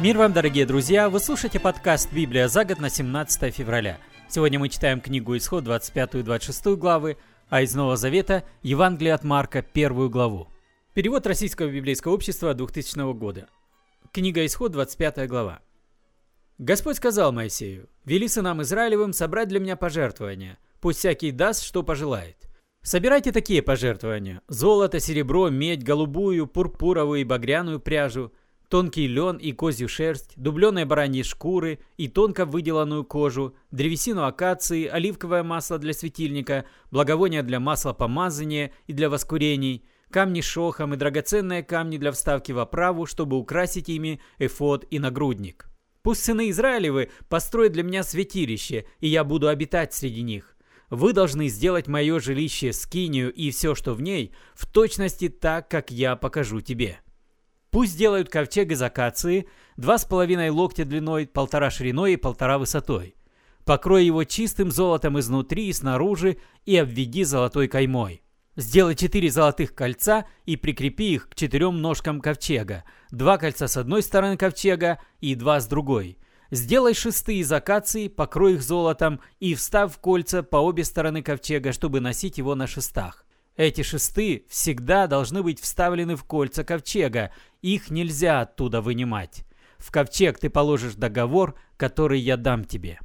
Мир вам, дорогие друзья! Вы слушаете подкаст «Библия за год» на 17 февраля. Сегодня мы читаем книгу Исход 25 и 26 главы, а из Нового Завета – Евангелие от Марка, первую главу. Перевод Российского библейского общества 2000 года. Книга Исход, 25 глава. Господь сказал Моисею, «Вели сынам Израилевым собрать для меня пожертвования, пусть всякий даст, что пожелает. Собирайте такие пожертвования – золото, серебро, медь, голубую, пурпуровую и багряную пряжу – тонкий лен и козью шерсть, дубленые бараньи шкуры и тонко выделанную кожу, древесину акации, оливковое масло для светильника, благовония для масла помазания и для воскурений, камни шохом и драгоценные камни для вставки в оправу, чтобы украсить ими эфод и нагрудник. Пусть сыны Израилевы построят для меня святилище, и я буду обитать среди них. Вы должны сделать мое жилище скинию и все, что в ней, в точности так, как я покажу тебе». Пусть сделают ковчег из акации, два с половиной локтя длиной, полтора шириной и полтора высотой. Покрой его чистым золотом изнутри и снаружи и обведи золотой каймой. Сделай четыре золотых кольца и прикрепи их к четырем ножкам ковчега, два кольца с одной стороны ковчега и два с другой. Сделай шесты из акации, покрой их золотом и встав в кольца по обе стороны ковчега, чтобы носить его на шестах. Эти шесты всегда должны быть вставлены в кольца ковчега, их нельзя оттуда вынимать. В ковчег ты положишь договор, который я дам тебе.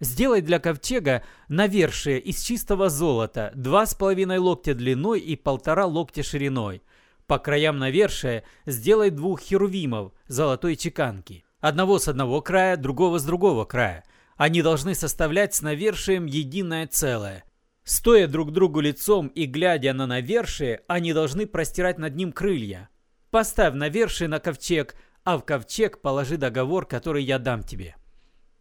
Сделай для ковчега навершие из чистого золота, два с половиной локтя длиной и полтора локтя шириной. По краям навершия сделай двух херувимов золотой чеканки. Одного с одного края, другого с другого края. Они должны составлять с навершием единое целое. Стоя друг другу лицом и глядя на навершие, они должны простирать над ним крылья. Поставь навершие на ковчег, а в ковчег положи договор, который я дам тебе.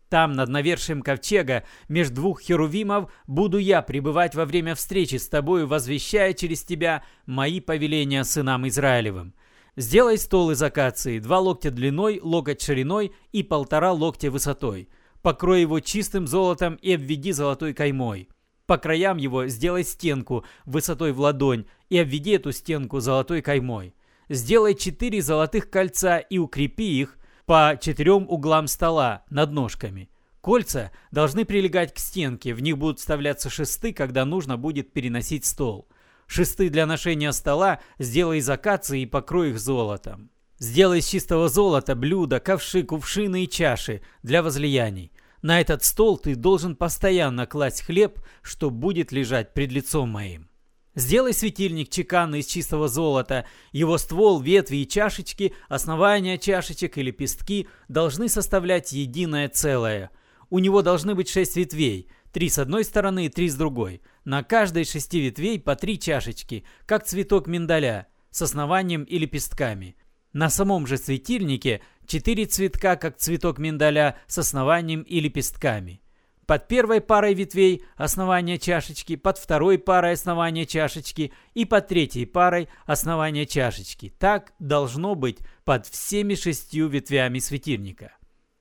Там, над навершием ковчега, между двух херувимов, буду я пребывать во время встречи с тобою, возвещая через тебя мои повеления сынам Израилевым. Сделай стол из акации, два локтя длиной, локоть шириной и полтора локтя высотой. Покрой его чистым золотом и обведи золотой каймой. По краям его сделай стенку высотой в ладонь и обведи эту стенку золотой каймой. Сделай четыре золотых кольца и укрепи их по четырем углам стола над ножками. Кольца должны прилегать к стенке, в них будут вставляться шесты, когда нужно будет переносить стол. Шесты для ношения стола сделай из акации и покрой их золотом. Сделай из чистого золота блюда, ковши, кувшины и чаши для возлияний. На этот стол ты должен постоянно класть хлеб, что будет лежать пред лицом моим. Сделай светильник чеканный из чистого золота. Его ствол, ветви и чашечки, основания чашечек и лепестки должны составлять единое целое. У него должны быть шесть ветвей, три с одной стороны и три с другой. На каждой шести ветвей по три чашечки, как цветок миндаля, с основанием и лепестками. На самом же светильнике четыре цветка, как цветок миндаля, с основанием и лепестками. Под первой парой ветвей основания чашечки, под второй парой основания чашечки и под третьей парой основания чашечки. Так должно быть под всеми шестью ветвями светильника.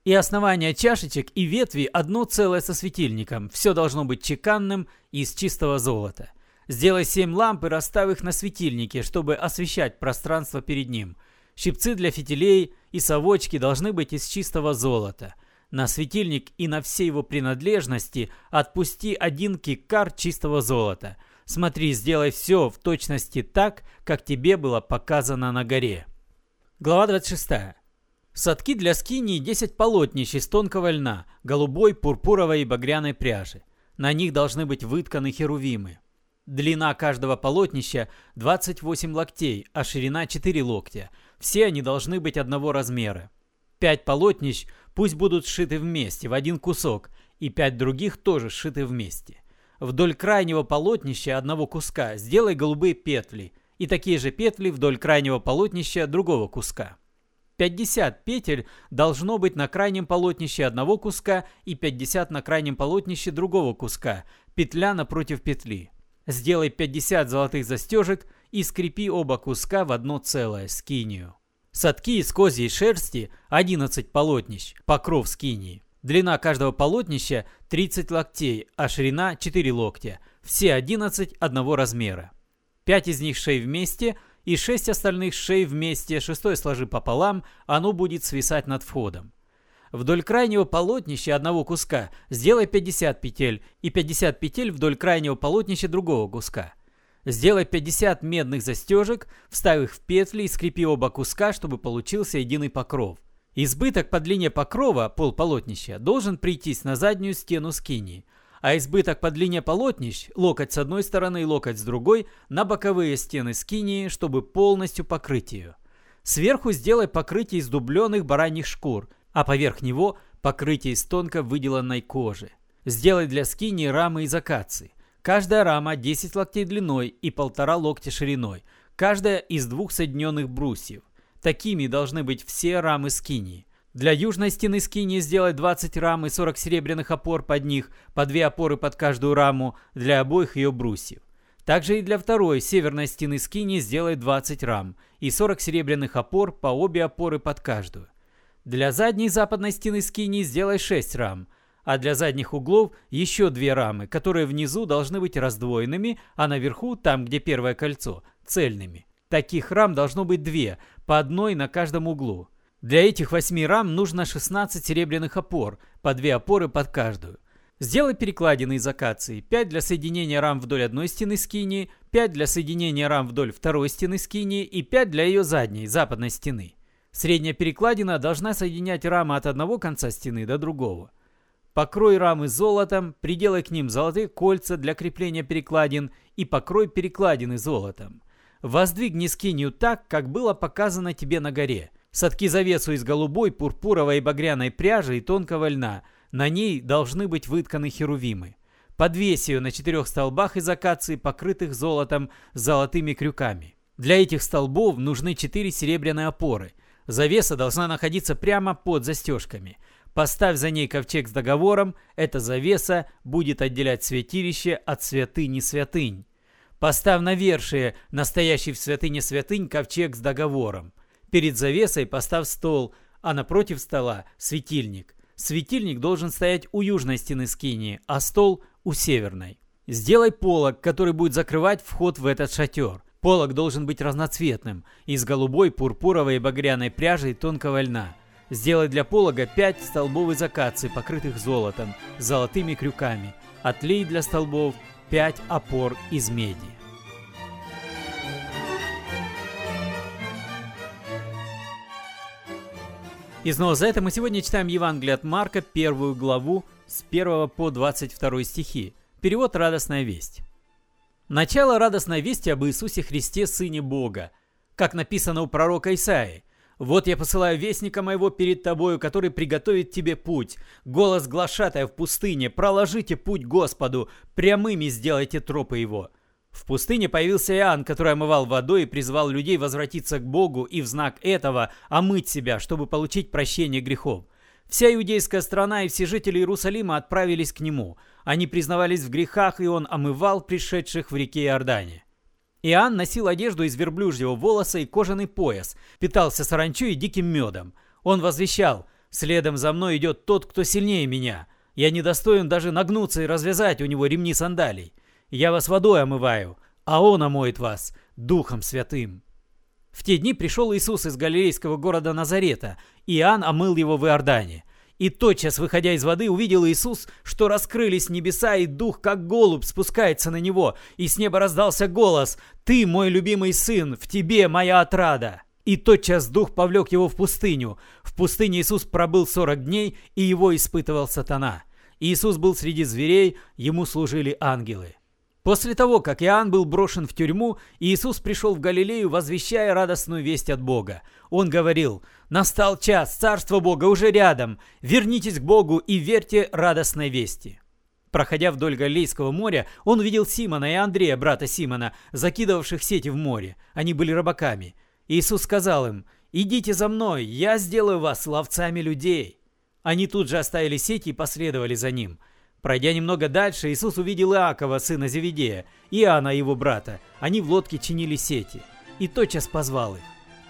И основания чашечек и ветви одно целое со светильником. Все должно быть чеканным из чистого золота. Сделай семь ламп и расставь их на светильнике, чтобы освещать пространство перед ним. Щипцы для фитилей и совочки должны быть из чистого золота – на светильник и на все его принадлежности отпусти один кикар чистого золота. Смотри, сделай все в точности так, как тебе было показано на горе. Глава 26. Садки для скинии 10 полотнищ из тонкого льна, голубой, пурпуровой и багряной пряжи. На них должны быть вытканы херувимы. Длина каждого полотнища 28 локтей, а ширина 4 локтя. Все они должны быть одного размера. Пять полотнищ Пусть будут сшиты вместе, в один кусок, и пять других тоже сшиты вместе. Вдоль крайнего полотнища одного куска сделай голубые петли, и такие же петли вдоль крайнего полотнища другого куска. 50 петель должно быть на крайнем полотнище одного куска и 50 на крайнем полотнище другого куска, петля напротив петли. Сделай 50 золотых застежек и скрепи оба куска в одно целое скинию. Садки из козьей шерсти 11 полотнищ, покров скинии. Длина каждого полотнища 30 локтей, а ширина 4 локтя. Все 11 одного размера. 5 из них шей вместе и шесть остальных шей вместе, шестой сложи пополам, оно будет свисать над входом. Вдоль крайнего полотнища одного куска сделай 50 петель и 50 петель вдоль крайнего полотнища другого куска. Сделай 50 медных застежек, вставь их в петли и скрепи оба куска, чтобы получился единый покров. Избыток по длине покрова, пол полотнища, должен прийтись на заднюю стену скинии, а избыток по длине полотнищ, локоть с одной стороны и локоть с другой, на боковые стены скинии, чтобы полностью покрыть ее. Сверху сделай покрытие из дубленых бараньих шкур, а поверх него покрытие из тонко выделанной кожи. Сделай для скинии рамы из акации. Каждая рама 10 локтей длиной и полтора локтя шириной, каждая из двух соединенных брусьев. Такими должны быть все рамы скинии. Для южной стены скинии сделать 20 рам и 40 серебряных опор под них, по две опоры под каждую раму для обоих ее брусьев. Также и для второй северной стены скинии сделай 20 рам и 40 серебряных опор по обе опоры под каждую. Для задней западной стены скинии сделай 6 рам, а для задних углов еще две рамы, которые внизу должны быть раздвоенными, а наверху, там где первое кольцо, цельными. Таких рам должно быть две, по одной на каждом углу. Для этих восьми рам нужно 16 серебряных опор, по две опоры под каждую. Сделай перекладины из акации, 5 для соединения рам вдоль одной стены скинии, 5 для соединения рам вдоль второй стены скинии и 5 для ее задней, западной стены. Средняя перекладина должна соединять рамы от одного конца стены до другого. Покрой рамы золотом, приделай к ним золотые кольца для крепления перекладин и покрой перекладины золотом. Воздвигни скинию так, как было показано тебе на горе. Сотки завесу из голубой, пурпуровой и багряной пряжи и тонкого льна. На ней должны быть вытканы херувимы. Подвесь ее на четырех столбах из акации, покрытых золотом с золотыми крюками. Для этих столбов нужны четыре серебряные опоры. Завеса должна находиться прямо под застежками. Поставь за ней ковчег с договором, эта завеса будет отделять святилище от святыни святынь. Поставь навершие, настоящий в святыне святынь, ковчег с договором. Перед завесой поставь стол, а напротив стола – светильник. Светильник должен стоять у южной стены скинии, а стол – у северной. Сделай полог, который будет закрывать вход в этот шатер. Полог должен быть разноцветным, из голубой, пурпуровой и багряной пряжи и тонкого льна. Сделай для полога 5 столбов из покрытых золотом, с золотыми крюками. Отлей для столбов 5 опор из меди. И снова за это мы сегодня читаем Евангелие от Марка, первую главу, с 1 по 22 стихи. Перевод «Радостная весть». Начало радостной вести об Иисусе Христе, Сыне Бога. Как написано у пророка Исаии. Вот я посылаю вестника моего перед тобою, который приготовит тебе путь. Голос глашатая в пустыне, проложите путь Господу, прямыми сделайте тропы его». В пустыне появился Иоанн, который омывал водой и призвал людей возвратиться к Богу и в знак этого омыть себя, чтобы получить прощение грехов. Вся иудейская страна и все жители Иерусалима отправились к нему. Они признавались в грехах, и он омывал пришедших в реке Иордане. Иоанн носил одежду из верблюжьего волоса и кожаный пояс, питался саранчой и диким медом. Он возвещал «Следом за мной идет тот, кто сильнее меня. Я недостоин даже нагнуться и развязать у него ремни сандалий. Я вас водой омываю, а он омоет вас Духом Святым». В те дни пришел Иисус из галилейского города Назарета, Иоанн омыл его в Иордане. И тотчас, выходя из воды, увидел Иисус, что раскрылись небеса, и дух, как голубь, спускается на него, и с неба раздался голос «Ты, мой любимый сын, в тебе моя отрада!» И тотчас дух повлек его в пустыню. В пустыне Иисус пробыл сорок дней, и его испытывал сатана. Иисус был среди зверей, ему служили ангелы. После того, как Иоанн был брошен в тюрьму, Иисус пришел в Галилею, возвещая радостную весть от Бога. Он говорил, «Настал час, Царство Бога уже рядом. Вернитесь к Богу и верьте радостной вести». Проходя вдоль Галилейского моря, он увидел Симона и Андрея, брата Симона, закидывавших сети в море. Они были рыбаками. Иисус сказал им, «Идите за мной, я сделаю вас ловцами людей». Они тут же оставили сети и последовали за ним. Пройдя немного дальше, Иисус увидел Иакова, сына Зеведея, и Иоанна, его брата. Они в лодке чинили сети. И тотчас позвал их.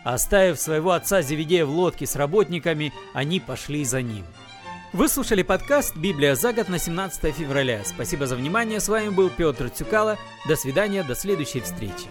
Оставив своего отца Зеведея в лодке с работниками, они пошли за ним. Вы слушали подкаст «Библия за год» на 17 февраля. Спасибо за внимание. С вами был Петр Цюкало. До свидания, до следующей встречи.